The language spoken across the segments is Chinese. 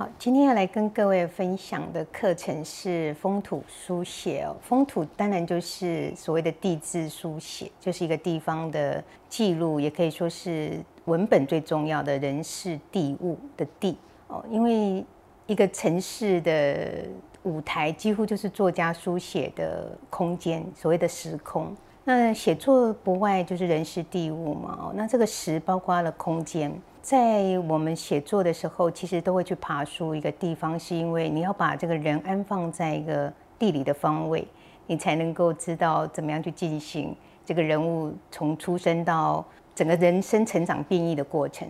好，今天要来跟各位分享的课程是风土书写哦。风土当然就是所谓的地质书写，就是一个地方的记录，也可以说是文本最重要的人事地物的地哦。因为一个城市的舞台几乎就是作家书写的空间，所谓的时空。那写作不外就是人事地物嘛。哦，那这个时包括了空间。在我们写作的时候，其实都会去爬书一个地方，是因为你要把这个人安放在一个地理的方位，你才能够知道怎么样去进行这个人物从出生到整个人生成长变异的过程。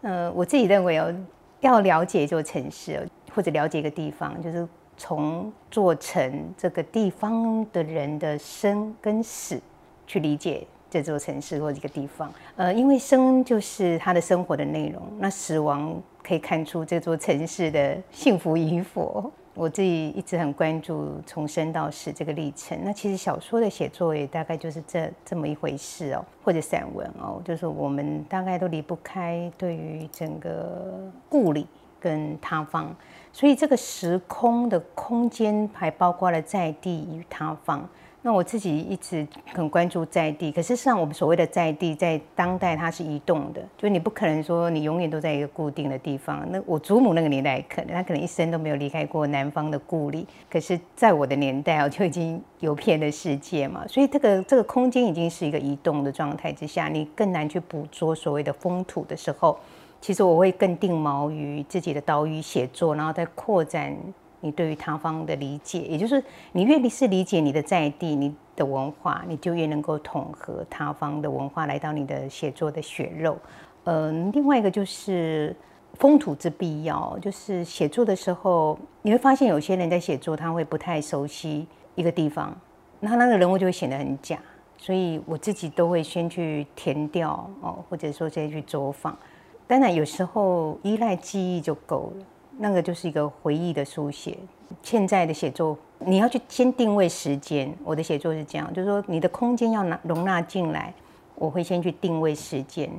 呃，我自己认为哦，要了解一座城市或者了解一个地方，就是从做成这个地方的人的生跟死去理解。这座城市或一个地方，呃，因为生就是他的生活的内容，那死亡可以看出这座城市的幸福与否。我自己一直很关注从生到死这个历程。那其实小说的写作也大概就是这这么一回事哦，或者散文哦，就是我们大概都离不开对于整个故里跟他方，所以这个时空的空间还包括了在地与他方。那我自己一直很关注在地，可是实上我们所谓的在地，在当代它是移动的，就你不可能说你永远都在一个固定的地方。那我祖母那个年代可能，他可能一生都没有离开过南方的故里，可是在我的年代啊，就已经游遍了世界嘛，所以这个这个空间已经是一个移动的状态之下，你更难去捕捉所谓的风土的时候，其实我会更定锚于自己的岛屿写作，然后再扩展。你对于他方的理解，也就是你越是理解你的在地、你的文化，你就越能够统合他方的文化来到你的写作的血肉。嗯，另外一个就是风土之必要，就是写作的时候，你会发现有些人在写作，他会不太熟悉一个地方，那那个人物就会显得很假。所以我自己都会先去填掉哦，或者说再去走访。当然有时候依赖记忆就够了。那个就是一个回忆的书写。现在的写作，你要去先定位时间。我的写作是这样，就是说你的空间要拿容纳进来，我会先去定位时间。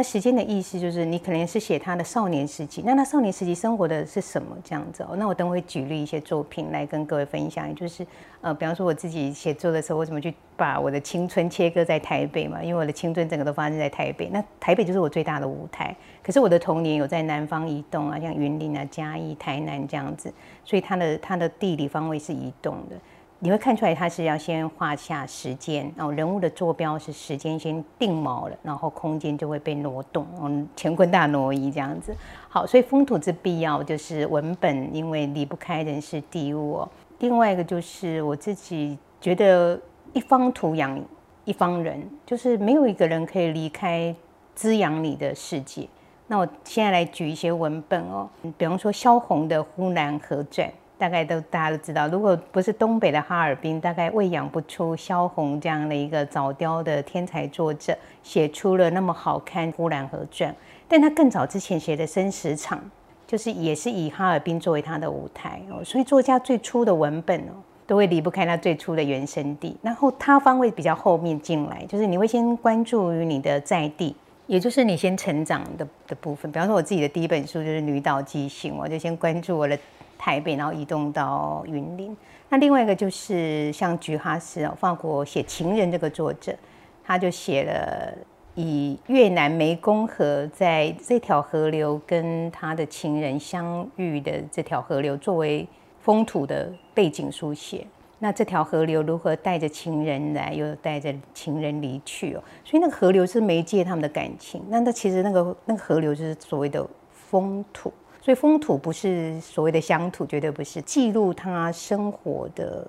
那时间的意思就是，你可能是写他的少年时期，那他少年时期生活的是什么这样子哦？那我等会举例一些作品来跟各位分享，就是呃，比方说我自己写作的时候，我怎么去把我的青春切割在台北嘛？因为我的青春整个都发生在台北，那台北就是我最大的舞台。可是我的童年有在南方移动啊，像云林啊、嘉义、台南这样子，所以它的它的地理方位是移动的。你会看出来，它是要先画下时间，然后人物的坐标是时间先定锚了，然后空间就会被挪动，嗯，乾坤大挪移这样子。好，所以风土之必要就是文本，因为离不开人事地物。另外一个就是我自己觉得，一方土养一方人，就是没有一个人可以离开滋养你的世界。那我现在来举一些文本哦，比方说萧红的《呼兰河传》。大概都大家都知道，如果不是东北的哈尔滨，大概喂养不出萧红这样的一个早雕的天才作者，写出了那么好看《呼兰河传》。但他更早之前写的《生死场》，就是也是以哈尔滨作为他的舞台哦。所以作家最初的文本哦，都会离不开他最初的原生地。然后他方会比较后面进来，就是你会先关注于你的在地，也就是你先成长的的部分。比方说，我自己的第一本书就是《女岛记行》，我就先关注我的。台北，然后移动到云林。那另外一个就是像菊哈斯哦，法国写情人这个作者，他就写了以越南湄公河在这条河流跟他的情人相遇的这条河流作为风土的背景书写。那这条河流如何带着情人来，又带着情人离去哦？所以那个河流是媒介他们的感情。那那其实那个那个河流就是所谓的风土。所以风土不是所谓的乡土，绝对不是记录他生活的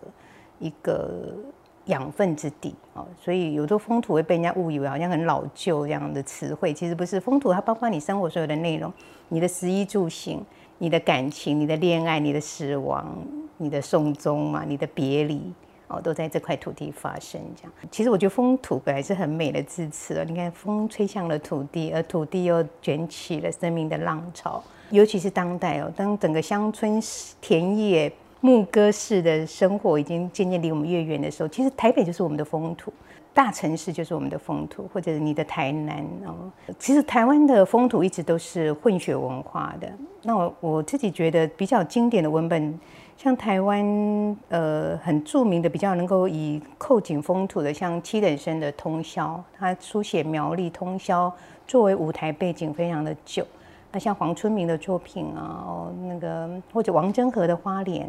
一个养分之地啊。所以有时候风土会被人家误以为好像很老旧这样的词汇，其实不是。风土它包括你生活所有的内容，你的食衣住行，你的感情，你的恋爱，你的死亡，你的送终嘛，你的别离哦，都在这块土地发生。这样，其实我觉得风土本来是很美的字词了。你看，风吹向了土地，而土地又卷起了生命的浪潮。尤其是当代哦，当整个乡村田野牧歌式的生活已经渐渐离我们越远的时候，其实台北就是我们的风土。大城市就是我们的风土，或者你的台南哦。其实台湾的风土一直都是混血文化的。那我我自己觉得比较经典的文本，像台湾呃很著名的、比较能够以扣紧风土的，像七等生的《通宵》，他书写苗栗通宵作为舞台背景非常的久。那像黄春明的作品啊，哦那个或者王真和的《花莲》。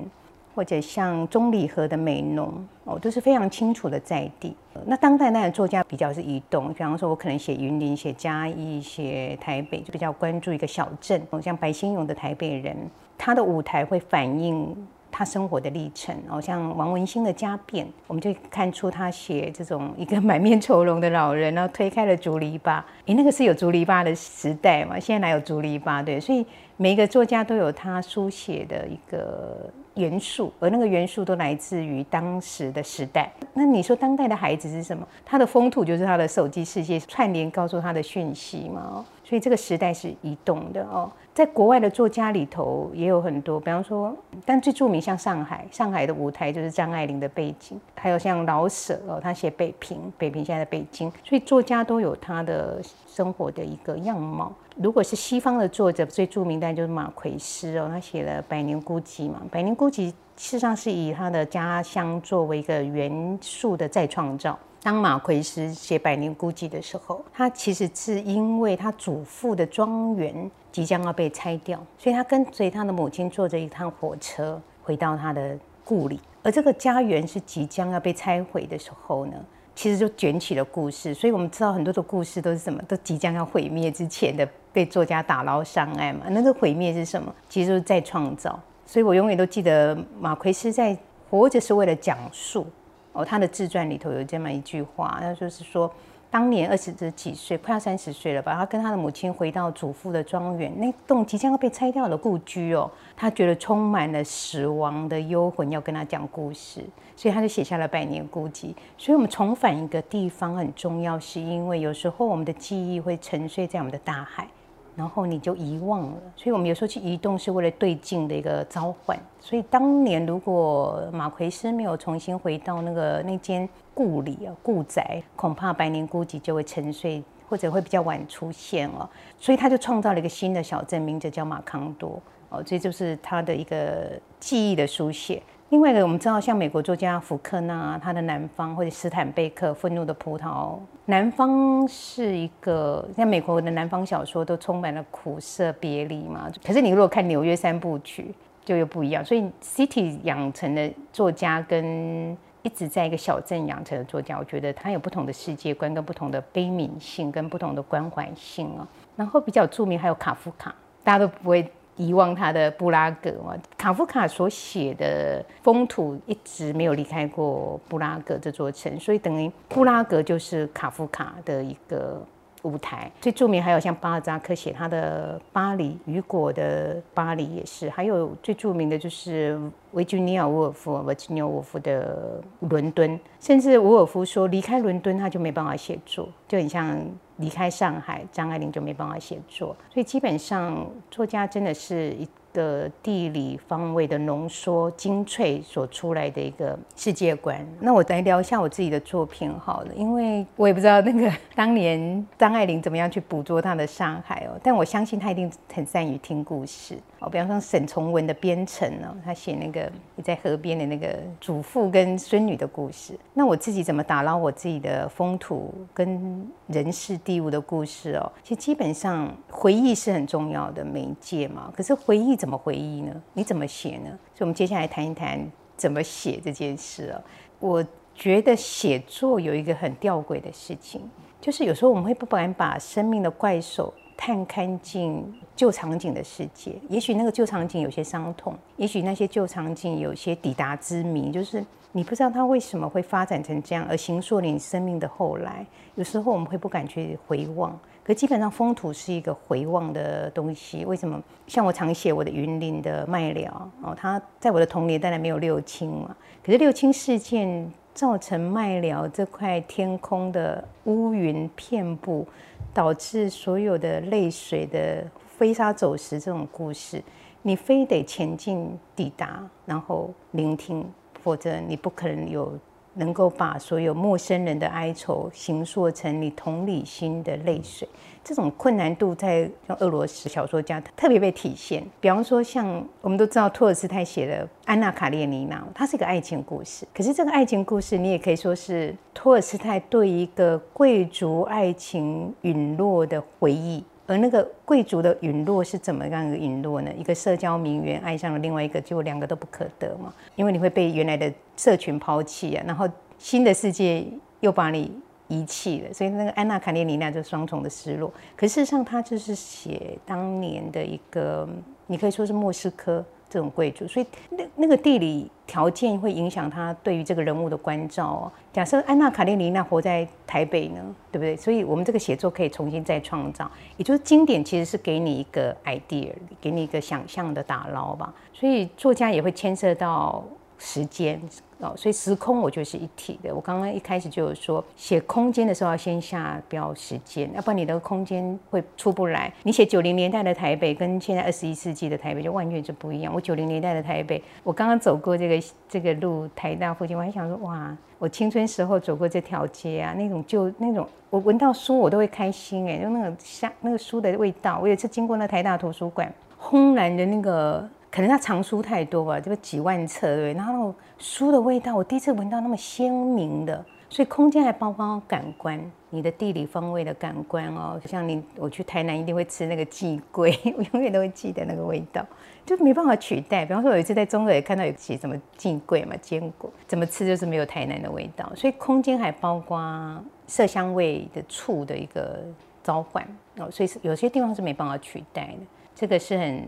或者像中里和的美浓哦，都是非常清楚的在地。那当代那的作家比较是移动，比方说我可能写云林、写嘉义、写台北，就比较关注一个小镇。像白先勇的《台北人》，他的舞台会反映他生活的历程。哦，像王文兴的《家变》，我们就看出他写这种一个满面愁容的老人，然后推开了竹篱笆。诶，那个是有竹篱笆的时代嘛？现在哪有竹篱笆？对，所以每一个作家都有他书写的一个。元素，而那个元素都来自于当时的时代。那你说当代的孩子是什么？他的风土就是他的手机世界串联，告诉他的讯息嘛。所以这个时代是移动的哦。在国外的作家里头也有很多，比方说，但最著名像上海，上海的舞台就是张爱玲的背景，还有像老舍哦，他写北平，北平现在的北京，所以作家都有他的生活的一个样貌。如果是西方的作者，最著名的就是马奎斯哦，他写了《百年孤寂》嘛，《百年孤寂》事实上是以他的家乡作为一个元素的再创造。当马奎斯写《百年孤寂》的时候，他其实是因为他祖父的庄园即将要被拆掉，所以他跟随他的母亲坐着一趟火车回到他的故里。而这个家园是即将要被拆毁的时候呢，其实就卷起了故事。所以我们知道很多的故事都是什么，都即将要毁灭之前的被作家打捞上岸嘛。那个毁灭是什么？其实就是在创造。所以我永远都记得马奎斯在活着是为了讲述。哦，他的自传里头有这么一句话，那就是说，当年二十几岁，快要三十岁了吧，他跟他的母亲回到祖父的庄园，那栋即将要被拆掉的故居哦，他觉得充满了死亡的幽魂，要跟他讲故事，所以他就写下了《百年孤寂》。所以，我们重返一个地方很重要，是因为有时候我们的记忆会沉睡在我们的大海。然后你就遗忘了，所以我们有时候去移动是为了对镜的一个召唤。所以当年如果马奎斯没有重新回到那个那间故里啊故宅，恐怕百年孤寂就会沉睡，或者会比较晚出现哦。所以他就创造了一个新的小镇，名字叫马康多哦，这就是他的一个记忆的书写。另外一个，我们知道，像美国作家福克纳，他的《南方》或者斯坦贝克《愤怒的葡萄》，《南方》是一个像美国的南方小说，都充满了苦涩别离嘛。可是你如果看《纽约三部曲》，就又不一样。所以，City 养成的作家跟一直在一个小镇养成的作家，我觉得他有不同的世界观，跟不同的悲悯性，跟不同的关怀性啊。然后比较著名还有卡夫卡，大家都不会。遗忘他的布拉格嘛？卡夫卡所写的风土一直没有离开过布拉格这座城，所以等于布拉格就是卡夫卡的一个舞台。最著名还有像巴尔扎克写他的巴黎，雨果的巴黎也是。还有最著名的就是维吉尼亚·沃尔夫，维吉尼亚·沃尔夫的伦敦。甚至沃尔夫说，离开伦敦他就没办法写作，就很像。离开上海，张爱玲就没办法写作，所以基本上作家真的是一。个地理方位的浓缩精粹所出来的一个世界观。那我来聊一下我自己的作品好了，因为我也不知道那个当年张爱玲怎么样去捕捉她的上海哦，但我相信她一定很善于听故事哦。比方说沈从文的《边城》哦，他写那个在河边的那个祖父跟孙女的故事。那我自己怎么打捞我自己的风土跟人事地物的故事哦？其实基本上回忆是很重要的媒介嘛，可是回忆。怎么回忆呢？你怎么写呢？所以，我们接下来谈一谈怎么写这件事哦。我觉得写作有一个很吊诡的事情，就是有时候我们会不敢把生命的怪兽探看进旧场景的世界。也许那个旧场景有些伤痛，也许那些旧场景有些抵达之谜，就是你不知道它为什么会发展成这样，而形塑你生命的后来。有时候我们会不敢去回望。可基本上，风土是一个回望的东西。为什么？像我常写我的云林的麦寮哦，它在我的童年当然没有六轻嘛。可是六轻事件造成麦寮这块天空的乌云遍布，导致所有的泪水的飞沙走石这种故事，你非得前进抵达，然后聆听，否则你不可能有能够把所有陌生人的哀愁形塑成你同理心的泪水，这种困难度在像俄罗斯小说家特别被体现。比方说，像我们都知道托尔斯泰写的《安娜·卡列尼娜》，它是一个爱情故事。可是这个爱情故事，你也可以说是托尔斯泰对一个贵族爱情陨落的回忆。而那个贵族的陨落是怎么样的陨落呢？一个社交名媛爱上了另外一个，结果两个都不可得嘛，因为你会被原来的社群抛弃啊，然后新的世界又把你遗弃了，所以那个安娜卡列尼娜就双重的失落。可事实上，他就是写当年的一个，你可以说是莫斯科。这种贵族，所以那那个地理条件会影响他对于这个人物的关照哦。假设安娜卡列尼娜活在台北呢，对不对？所以我们这个写作可以重新再创造，也就是经典其实是给你一个 idea，给你一个想象的打捞吧。所以作家也会牵涉到时间。哦，所以时空我觉得是一体的。我刚刚一开始就有说，写空间的时候要先下标时间，要不然你的空间会出不来。你写九零年代的台北，跟现在二十一世纪的台北就完全就不一样。我九零年代的台北，我刚刚走过这个这个路，台大附近，我还想说，哇，我青春时候走过这条街啊，那种就那种，我闻到书我都会开心哎，就那个香那个书的味道。我有一次经过那台大图书馆，轰然的那个。可能他藏书太多吧，这个几万册对，然后书的味道，我第一次闻到那么鲜明的，所以空间还包括感官，你的地理方位的感官哦，像你我去台南一定会吃那个寄龟，我永远都会记得那个味道，就没办法取代。比方说有一次在中国也看到有写什么寄龟嘛，坚果怎么吃就是没有台南的味道，所以空间还包括色香味的触的一个召唤哦，所以有些地方是没办法取代的。这个是很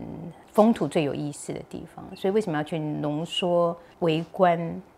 风土最有意思的地方，所以为什么要去浓缩围观，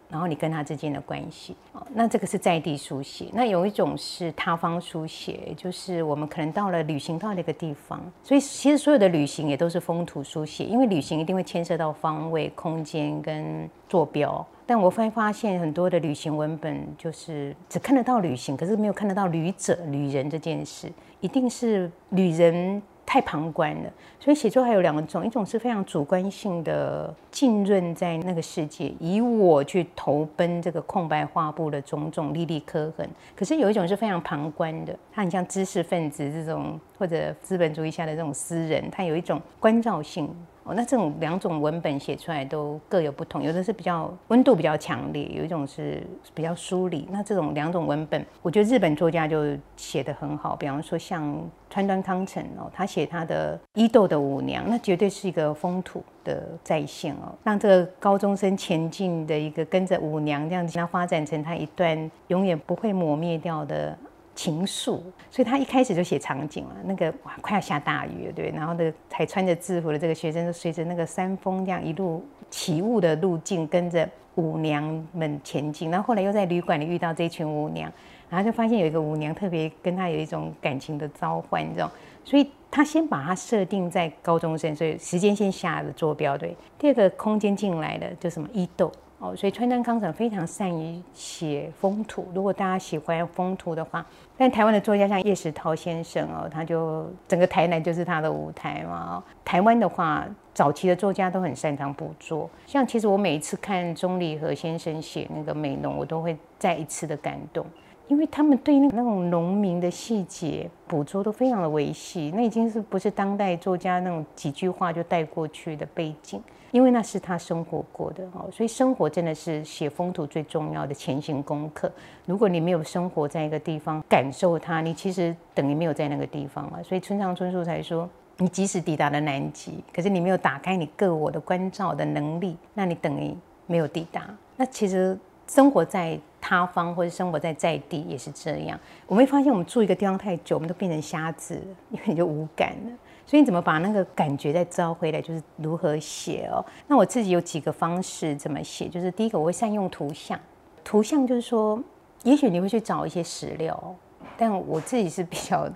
然后你跟他之间的关系哦，那这个是在地书写，那有一种是他方书写，就是我们可能到了旅行到那个地方，所以其实所有的旅行也都是风土书写，因为旅行一定会牵涉到方位、空间跟坐标。但我会发现很多的旅行文本就是只看得到旅行，可是没有看得到旅者、旅人这件事，一定是旅人。太旁观了，所以写作还有两种，一种是非常主观性的浸润在那个世界，以我去投奔这个空白画布的种种粒粒刻痕；可是有一种是非常旁观的，它很像知识分子这种，或者资本主义下的这种诗人，它有一种关照性。那这种两种文本写出来都各有不同，有的是比较温度比较强烈，有一种是比较疏离。那这种两种文本，我觉得日本作家就写得很好。比方说像川端康成哦，他写他的伊豆的舞娘，那绝对是一个风土的再现哦，让这个高中生前进的一个跟着舞娘这样子，他发展成他一段永远不会磨灭掉的。情愫，所以他一开始就写场景了。那个哇，快要下大雨了，对。然后呢，还穿着制服的这个学生，就随着那个山峰这样一路起雾的路径，跟着舞娘们前进。然后后来又在旅馆里遇到这群舞娘，然后就发现有一个舞娘特别跟他有一种感情的召唤，这种。所以他先把它设定在高中生，所以时间线下的坐标对。第二个空间进来的就什么伊豆。哦，所以川端康成非常善于写风土。如果大家喜欢风土的话，但台湾的作家像叶石涛先生哦，他就整个台南就是他的舞台嘛。台湾的话，早期的作家都很擅长捕捉。像其实我每一次看钟离和先生写那个美浓，我都会再一次的感动，因为他们对那那种农民的细节捕捉都非常的维系。那已经是不是当代作家那种几句话就带过去的背景。因为那是他生活过的哦，所以生活真的是写风土最重要的前行功课。如果你没有生活在一个地方，感受它，你其实等于没有在那个地方啊。所以村上春树才说，你即使抵达了南极，可是你没有打开你各我的关照的能力，那你等于没有抵达。那其实生活在他方或者生活在在地也是这样。我没发现我们住一个地方太久，我们都变成瞎子，因为你就无感了。所以你怎么把那个感觉再招回来？就是如何写哦。那我自己有几个方式怎么写，就是第一个我会善用图像，图像就是说，也许你会去找一些史料，但我自己是比较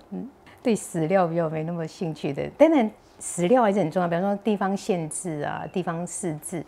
对史料比较没那么兴趣的。当然史料还是很重要，比方说地方县志啊、地方市志。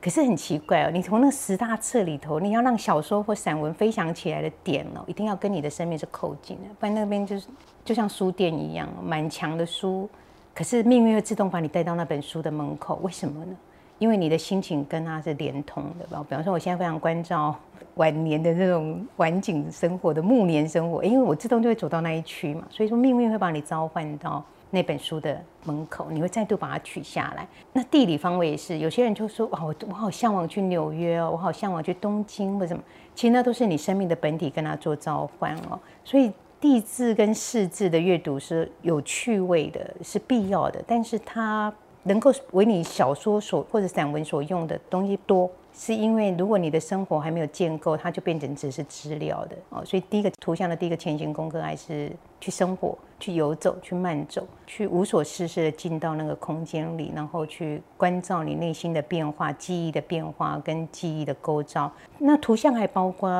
可是很奇怪哦，你从那十大册里头，你要让小说或散文飞翔起来的点哦，一定要跟你的生命是扣紧的，不然那边就是就像书店一样，满墙的书。可是命运会自动把你带到那本书的门口，为什么呢？因为你的心情跟它是连通的吧。比方说，我现在非常关照 晚年的这种晚景生活的暮年生活，因为我自动就会走到那一区嘛，所以说命运会把你召唤到那本书的门口，你会再度把它取下来。那地理方位也是，有些人就说哇，我我好向往去纽约哦，我好向往去东京或什么，其实那都是你生命的本体跟他做召唤哦。所以地字跟世字的阅读是有趣味的，是必要的，但是它。能够为你小说所或者散文所用的东西多，是因为如果你的生活还没有建构，它就变成只是资料的哦。所以第一个图像的第一个前行功课还是去生活、去游走、去慢走、去无所事事的进到那个空间里，然后去关照你内心的变化、记忆的变化跟记忆的构造。那图像还包括。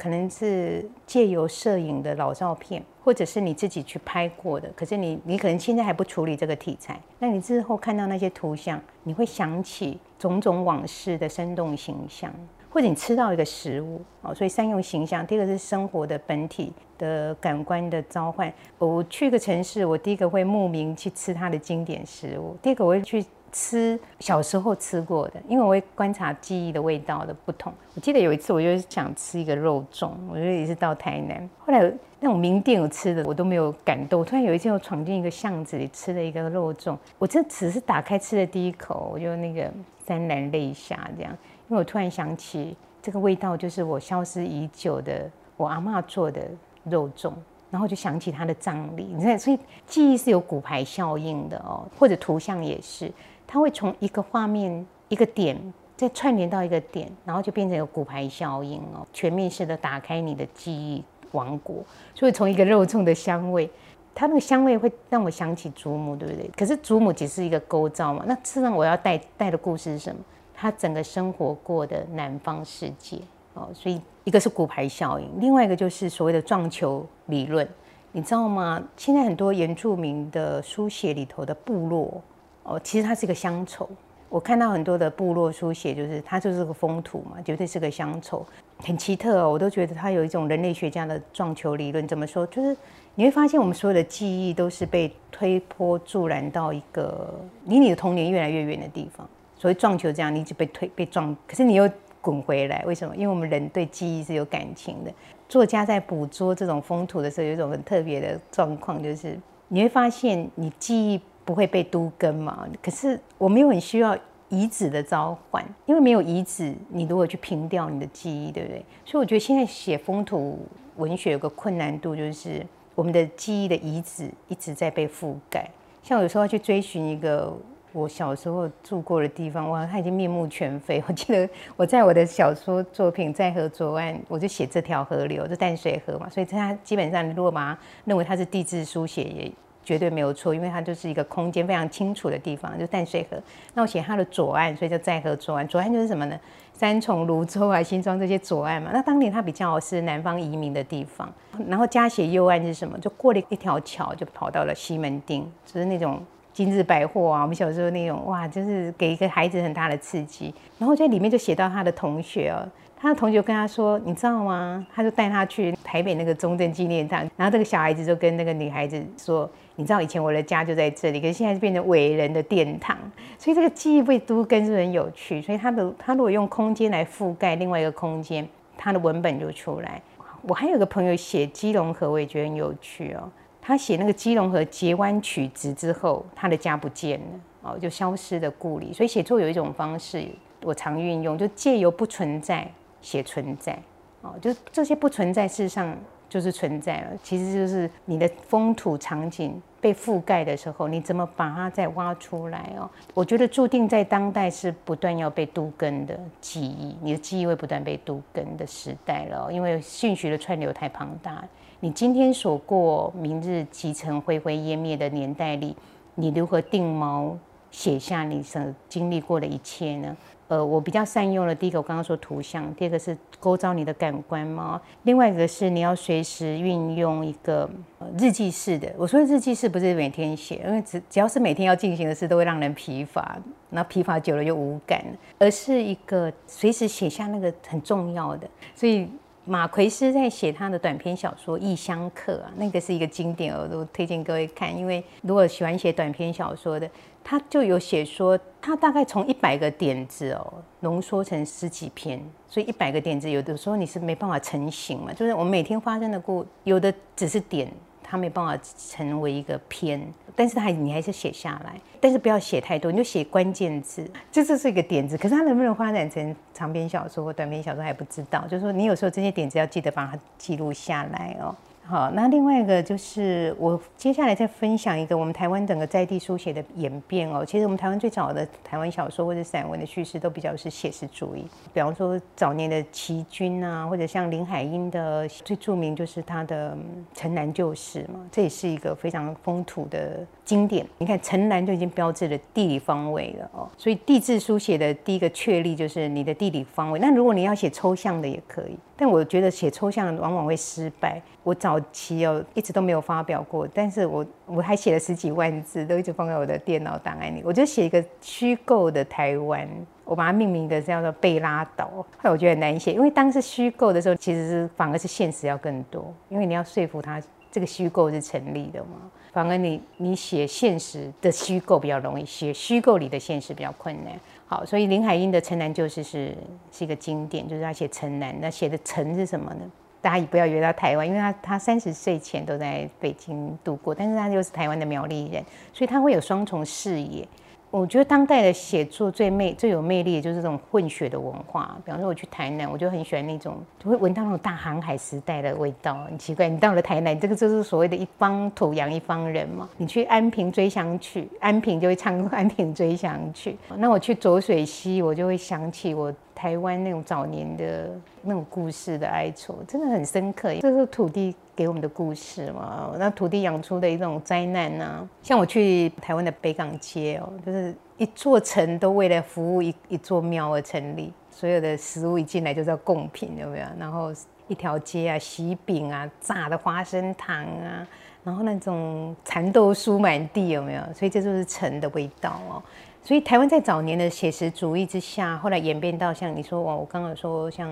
可能是借由摄影的老照片，或者是你自己去拍过的。可是你你可能现在还不处理这个题材，那你之后看到那些图像，你会想起种种往事的生动形象，或者你吃到一个食物哦。所以三用形象，第一个是生活的本体的感官的召唤。我去一个城市，我第一个会慕名去吃它的经典食物，第二个我会去。吃小时候吃过的，因为我会观察记忆的味道的不同。我记得有一次，我就是想吃一个肉粽，我觉得也是到台南。后来那种名店有吃的，我都没有感动。突然有一天，我闯进一个巷子里，吃了一个肉粽，我这只是打开吃的第一口，我就那个潸然泪下，这样，因为我突然想起这个味道，就是我消失已久的我阿妈做的肉粽，然后就想起她的葬礼。你看，所以记忆是有骨牌效应的哦，或者图像也是。它会从一个画面、一个点，再串联到一个点，然后就变成有骨牌效应哦，全面式的打开你的记忆王国。所以从一个肉粽的香味，它那个香味会让我想起祖母，对不对？可是祖母只是一个构造嘛，那事实上我要带带的故事是什么？他整个生活过的南方世界哦，所以一个是骨牌效应，另外一个就是所谓的撞球理论，你知道吗？现在很多原住民的书写里头的部落。哦，其实它是一个乡愁。我看到很多的部落书写，就是它就是个风土嘛，绝对是个乡愁，很奇特哦。我都觉得它有一种人类学家的撞球理论。怎么说？就是你会发现，我们所有的记忆都是被推波助澜到一个离你的童年越来越远的地方。所谓撞球这样，你就被推被撞，可是你又滚回来，为什么？因为我们人对记忆是有感情的。作家在捕捉这种风土的时候，有一种很特别的状况，就是你会发现你记忆。不会被都根嘛？可是我们又很需要遗址的召唤，因为没有遗址，你如何去平掉你的记忆，对不对？所以我觉得现在写风土文学有个困难度，就是我们的记忆的遗址一直在被覆盖。像有时候要去追寻一个我小时候住过的地方，哇，它已经面目全非。我记得我在我的小说作品《在河左岸》，我就写这条河流，就淡水河嘛，所以它基本上如果把它认为它是地质书写也。绝对没有错，因为它就是一个空间非常清楚的地方，就淡水河。那我写它的左岸，所以就在河左岸。左岸就是什么呢？三重、泸州啊、新庄这些左岸嘛。那当年它比较是南方移民的地方。然后加写右岸是什么？就过了一条桥，就跑到了西门町，就是那种今日百货啊。我们小时候那种哇，就是给一个孩子很大的刺激。然后在里面就写到他的同学哦。他的同学跟他说：“你知道吗？”他就带他去台北那个中正纪念堂，然后这个小孩子就跟那个女孩子说：“你知道以前我的家就在这里，可是现在变成伟人的殿堂。”所以这个记忆被都跟是很有趣。所以他的他如果用空间来覆盖另外一个空间，他的文本就出来。我还有个朋友写基隆河，我也觉得很有趣哦。他写那个基隆河截弯曲直之后，他的家不见了哦，就消失的故里。所以写作有一种方式，我常运用，就借由不存在。写存在，哦，就这些不存在，事实上就是存在了。其实就是你的风土场景被覆盖的时候，你怎么把它再挖出来哦？我觉得注定在当代是不断要被都根的记忆，你的记忆会不断被都根的时代了。因为讯息的串流太庞大，你今天所过，明日即成灰灰烟灭的年代里，你如何定锚写下你所经历过的一切呢？呃，我比较善用了第一个，我刚刚说图像，第二个是勾招你的感官嘛，另外一个是你要随时运用一个日记式的。我说日记式不是每天写，因为只只要是每天要进行的事，都会让人疲乏，那疲乏久了就无感，而是一个随时写下那个很重要的。所以马奎斯在写他的短篇小说《异乡客》啊，那个是一个经典，我都推荐各位看。因为如果喜欢写短篇小说的，他就有写说，他大概从一百个点子哦，浓缩成十几篇。所以一百个点子，有的时候你是没办法成型嘛。就是我们每天发生的故，有的只是点。它没办法成为一个篇，但是它你还是写下来，但是不要写太多，你就写关键字，这就是一个点子。可是它能不能发展成长篇小说或短篇小说还不知道。就是说，你有时候这些点子要记得把它记录下来哦。好，那另外一个就是我接下来再分享一个我们台湾整个在地书写的演变哦。其实我们台湾最早的台湾小说或者散文的叙事都比较是写实主义，比方说早年的齐君啊，或者像林海音的最著名就是他的《城南旧事》嘛，这也是一个非常风土的经典。你看城南就已经标志了地理方位了哦，所以地质书写的第一个确立就是你的地理方位。那如果你要写抽象的也可以。但我觉得写抽象往往会失败。我早期哦一直都没有发表过，但是我我还写了十几万字，都一直放在我的电脑档案里。我就写一个虚构的台湾，我把它命名的叫做贝拉岛。后来我觉得很难写，因为当时虚构的时候，其实是反而是现实要更多，因为你要说服他这个虚构是成立的嘛。反而你你写现实的虚构比较容易，写虚构里的现实比较困难。好，所以林海音的《城南旧事》是是一个经典，就是他写城南，那写的城是什么呢？大家也不要约到台湾，因为他他三十岁前都在北京度过，但是他又是台湾的苗栗人，所以他会有双重视野。我觉得当代的写作最魅最有魅力的就是这种混血的文化。比方说我去台南，我就很喜欢那种，就会闻到那种大航海时代的味道。很奇怪，你到了台南，这个就是所谓的一方土养一方人嘛。你去安平追想曲，安平就会唱安平追想曲。那我去浊水溪，我就会想起我。台湾那种早年的那种故事的哀愁，真的很深刻。这是土地给我们的故事嘛？那土地养出的一种灾难呢？像我去台湾的北港街哦，就是一座城都为了服务一一座庙而成立，所有的食物一进来就是要贡品，有没有？然后一条街啊，喜饼啊，炸的花生糖啊，然后那种蚕豆酥满地，有没有？所以这就是城的味道哦。所以台湾在早年的写实主义之下，后来演变到像你说，我我刚刚说像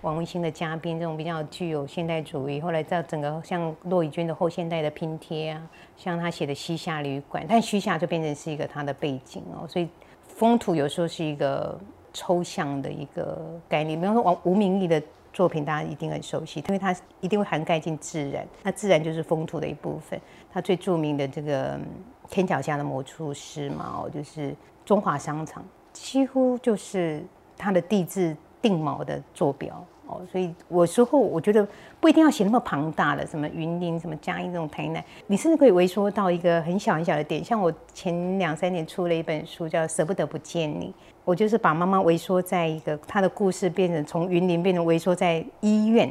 王文新的嘉宾这种比较具有现代主义，后来在整个像骆以军的后现代的拼贴啊，像他写的西夏旅馆，但西夏就变成是一个他的背景哦。所以风土有时候是一个抽象的一个概念，比方说王吴明义的作品，大家一定很熟悉，因为他一定会涵盖进自然，那自然就是风土的一部分。他最著名的这个。天脚下的魔术师嘛，哦，就是中华商场，几乎就是它的地质定锚的坐标哦，所以有时候我觉得不一定要写那么庞大的，什么云林、什么嘉义这种台南，你甚至可以微缩到一个很小很小的点。像我前两三年出了一本书叫《舍不得不见你》，我就是把妈妈微缩在一个她的故事变成从云林变成微缩在医院，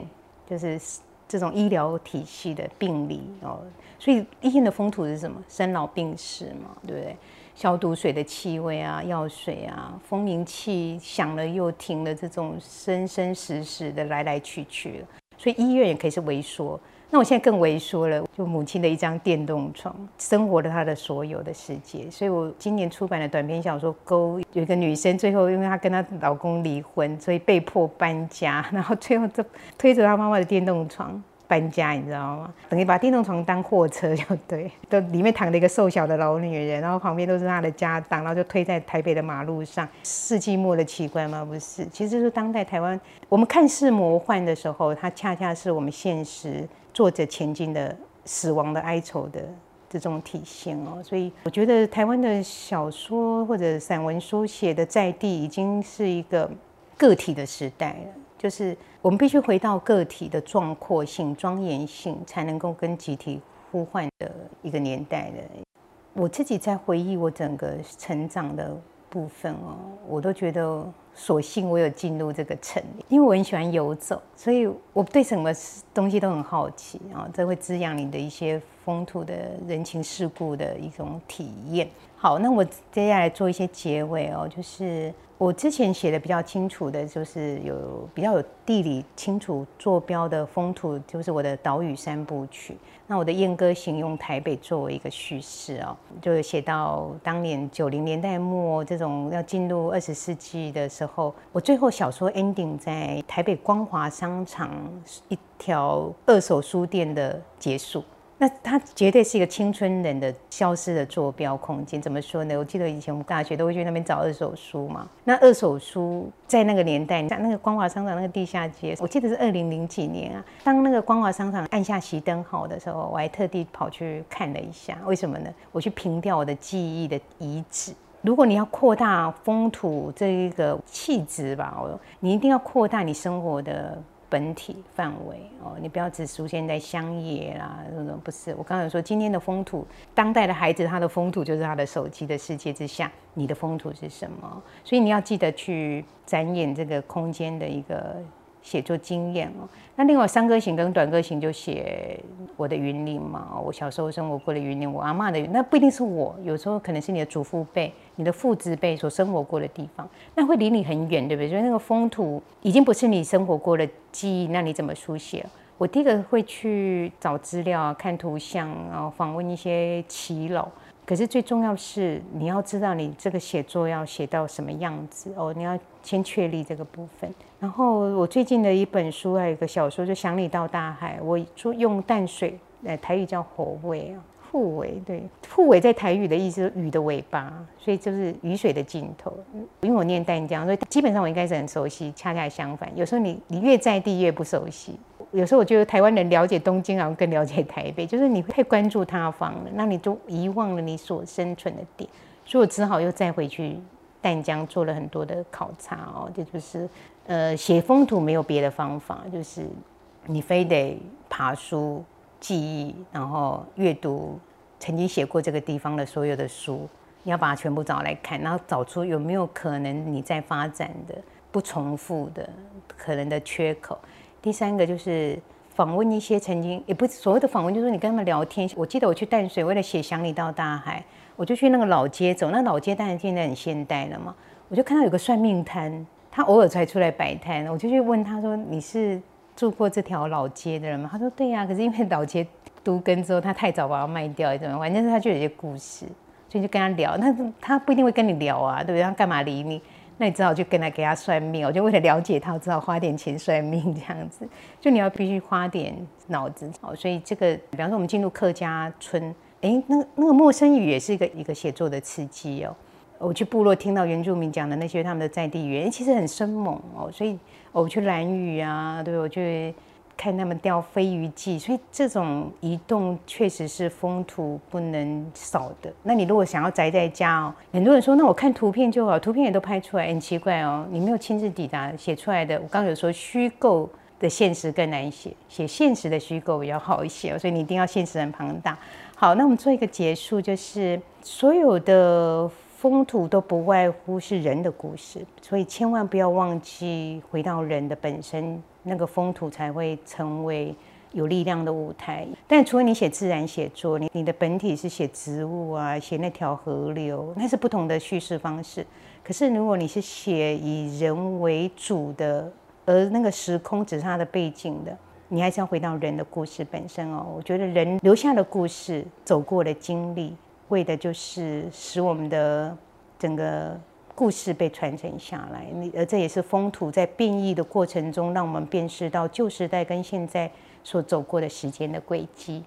就是这种医疗体系的病理哦。所以医院的风土是什么？生老病死嘛，对不对？消毒水的气味啊，药水啊，蜂鸣器响了又停了，这种生生死死的来来去去。所以医院也可以是萎缩。那我现在更萎缩了，就母亲的一张电动床，生活了她的所有的世界。所以我今年出版的短篇小说《沟》，有一个女生，最后因为她跟她老公离婚，所以被迫搬家，然后最后就推着她妈妈的电动床。搬家，你知道吗？等于把电动床当货车就 对，都里面躺着一个瘦小的老女人，然后旁边都是她的家当，然后就推在台北的马路上。世纪末的奇观吗？不是，其实是当代台湾，我们看似魔幻的时候，它恰恰是我们现实作者前进的死亡的哀愁的这种体现哦。所以我觉得台湾的小说或者散文书写的在地，已经是一个个体的时代了。就是我们必须回到个体的壮阔性、庄严性，才能够跟集体呼唤的一个年代的。我自己在回忆我整个成长的部分哦，我都觉得，所幸我有进入这个城里，因为我很喜欢游走，所以我对什么东西都很好奇啊，这会滋养你的一些风土的人情世故的一种体验。好，那我接下来做一些结尾哦，就是。我之前写的比较清楚的，就是有比较有地理清楚坐标的风土，就是我的岛屿三部曲。那我的燕歌行用台北作为一个叙事哦，就写到当年九零年代末这种要进入二十世纪的时候，我最后小说 ending 在台北光华商场一条二手书店的结束。那它绝对是一个青春人的消失的坐标空间。怎么说呢？我记得以前我们大学都会去那边找二手书嘛。那二手书在那个年代，在那个光华商场那个地下街，我记得是二零零几年啊。当那个光华商场按下熄灯号的时候，我还特地跑去看了一下。为什么呢？我去凭吊我的记忆的遗址。如果你要扩大风土这一个气质吧，哦你一定要扩大你生活的。本体范围哦，你不要只出现在乡野啦，那种不是。我刚才说今天的风土，当代的孩子他的风土就是他的手机的世界之下，你的风土是什么？所以你要记得去展演这个空间的一个。写作经验哦，那另外三歌行跟短歌行就写我的云林嘛，我小时候生活过的云林，我阿妈的云，那不一定是我，有时候可能是你的祖父辈、你的父子辈所生活过的地方，那会离你很远，对不对？所以那个风土已经不是你生活过的记忆，那你怎么书写？我第一个会去找资料啊、看图像，然后访问一些耆老。可是最重要是你要知道你这个写作要写到什么样子哦，你要先确立这个部分。然后我最近的一本书还有一个小说，就想你到大海，我说用淡水，呃，台语叫火尾啊，护尾对，护尾在台语的意思是雨的尾巴，所以就是雨水的尽头。因为我念淡江，所以基本上我应该是很熟悉。恰恰相反，有时候你你越在地越不熟悉。有时候我觉得台湾人了解东京，好像更了解台北，就是你太关注他方了，那你就遗忘了你所生存的点，所以我只好又再回去淡江做了很多的考察哦，这就是呃写风土没有别的方法，就是你非得爬书记忆，然后阅读曾经写过这个地方的所有的书，你要把它全部找来看，然后找出有没有可能你在发展的不重复的可能的缺口。第三个就是访问一些曾经也不所谓的访问，就是你跟他们聊天。我记得我去淡水，为了写《想你到大海》，我就去那个老街走。那老街当然现在很现代了嘛，我就看到有个算命摊，他偶尔才出来摆摊，我就去问他说：“你是住过这条老街的人吗？”他说：“对呀。”可是因为老街都根之后，他太早把它卖掉，怎么？反正是他就有些故事，所以就跟他聊。那他不一定会跟你聊啊，对不对？他干嘛理你？那你只好就跟他给他算命，我就为了了解他，只好花点钱算命这样子。就你要必须花点脑子哦。所以这个，比方说我们进入客家村，哎，那那个陌生语也是一个一个写作的刺激哦。我去部落听到原住民讲的那些他们的在地语言，其实很生猛哦。所以我去兰屿啊，对，我去。看他们钓飞鱼记，所以这种移动确实是风土不能少的。那你如果想要宅在家哦，很多人说那我看图片就好，图片也都拍出来，很奇怪哦，你没有亲自抵达写出来的。我刚刚有说虚构的现实更难写，写现实的虚构比较好一些，所以你一定要现实很庞大。好，那我们做一个结束，就是所有的风土都不外乎是人的故事，所以千万不要忘记回到人的本身。那个风土才会成为有力量的舞台。但除了你写自然写作，你你的本体是写植物啊，写那条河流，那是不同的叙事方式。可是如果你是写以人为主的，而那个时空只是它的背景的，你还是要回到人的故事本身哦。我觉得人留下的故事、走过的经历，为的就是使我们的整个。故事被传承下来，而这也是风土在变异的过程中，让我们辨识到旧时代跟现在所走过的时间的轨迹。